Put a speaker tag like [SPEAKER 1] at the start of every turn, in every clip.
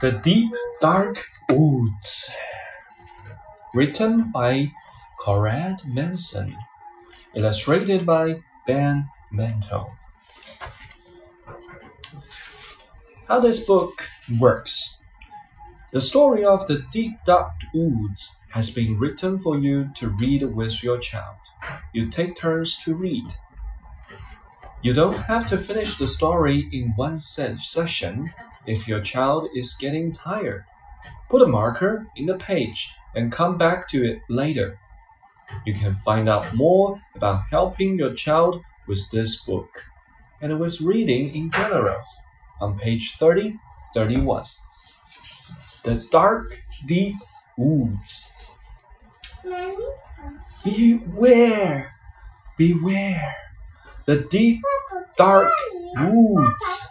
[SPEAKER 1] The Deep Dark Woods. Written by Conrad Mason. Illustrated by Ben Mantle. How this book works. The story of the Deep Dark Woods has been written for you to read with your child. You take turns to read. You don't have to finish the story in one session if your child is getting tired. Put a marker in the page and come back to it later. You can find out more about helping your child with this book and with reading in general on page 30 31. The Dark Deep Woods. Beware! Beware! The deep dark woods.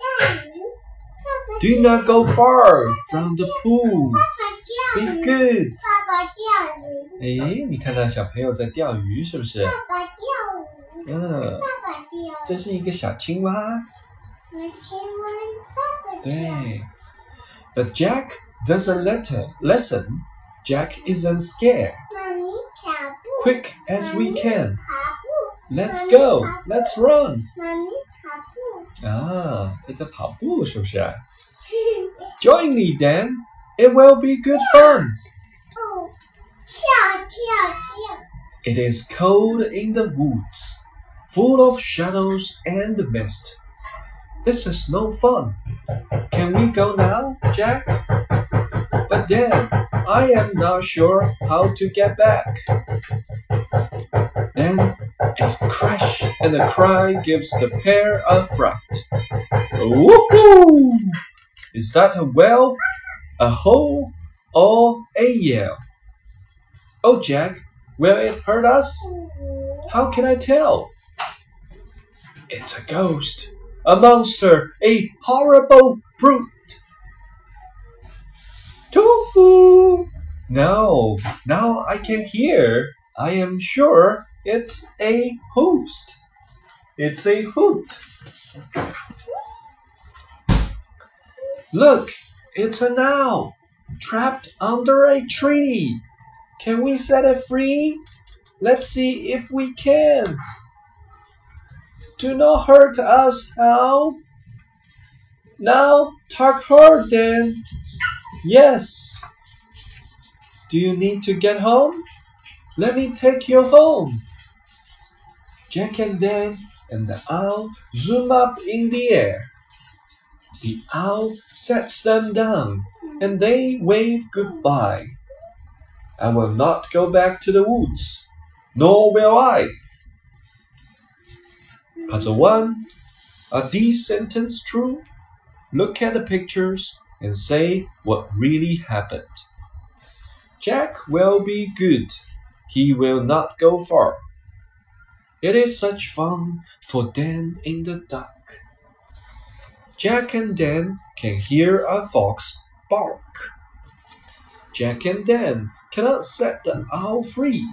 [SPEAKER 1] Do not go far from the pool. Be good. 哎，你看到小朋友在钓鱼是不是？嗯，这是一个小青蛙。对。But Jack doesn't let her listen. Jack isn't scared. Quick as we can. Let's go. Let's run. 啊，他在跑步是不是 Join me, Dan. It will be good fun. Oh, it is cold in the woods, full of shadows and mist. This is no fun. Can we go now, Jack? But Dan, I am not sure how to get back. Then a crash and a cry gives the pair a fright. Woohoo! Is that a well, a hole, or a yell? Oh, Jack, will it hurt us? How can I tell? It's a ghost, a monster, a horrible brute. Tofu! No, now I can hear. I am sure it's a host. It's a hoot. Look, it's an owl trapped under a tree. Can we set it free? Let's see if we can. Do not hurt us, owl. Now talk hard then. Yes. Do you need to get home? Let me take you home. Jack and Dan and the owl zoom up in the air. The owl sets them down and they wave goodbye. I will not go back to the woods, nor will I. Puzzle 1. Are these sentences true? Look at the pictures and say what really happened. Jack will be good. He will not go far. It is such fun for Dan in the dark. Jack and Dan can hear a fox bark. Jack and Dan cannot set the owl free.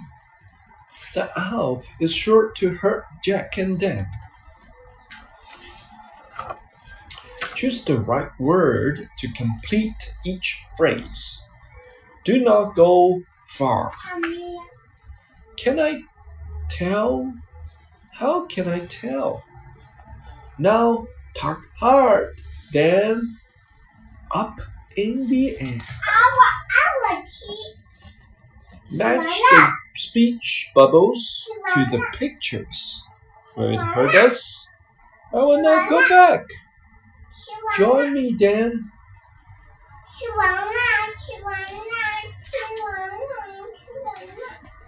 [SPEAKER 1] The owl is sure to hurt Jack and Dan. Choose the right word to complete each phrase. Do not go far. Can I tell? How can I tell? Now talk hard, then up in the air. Match the speech bubbles to the pictures. Will it hurt us? I will not go back. Join me, Dan.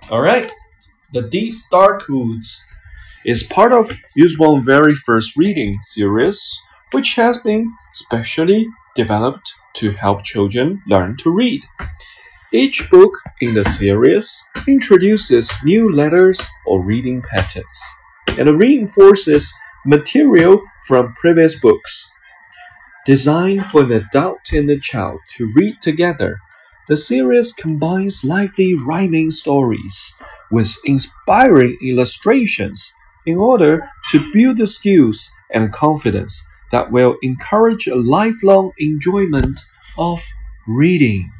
[SPEAKER 1] All right. The Deep Dark Woods is part of Usborne very first reading series, which has been specially developed to help children learn to read. Each book in the series introduces new letters or reading patterns and reinforces material from previous books. Designed for an adult and a child to read together, the series combines lively rhyming stories with inspiring illustrations in order to build the skills and confidence that will encourage a lifelong enjoyment of reading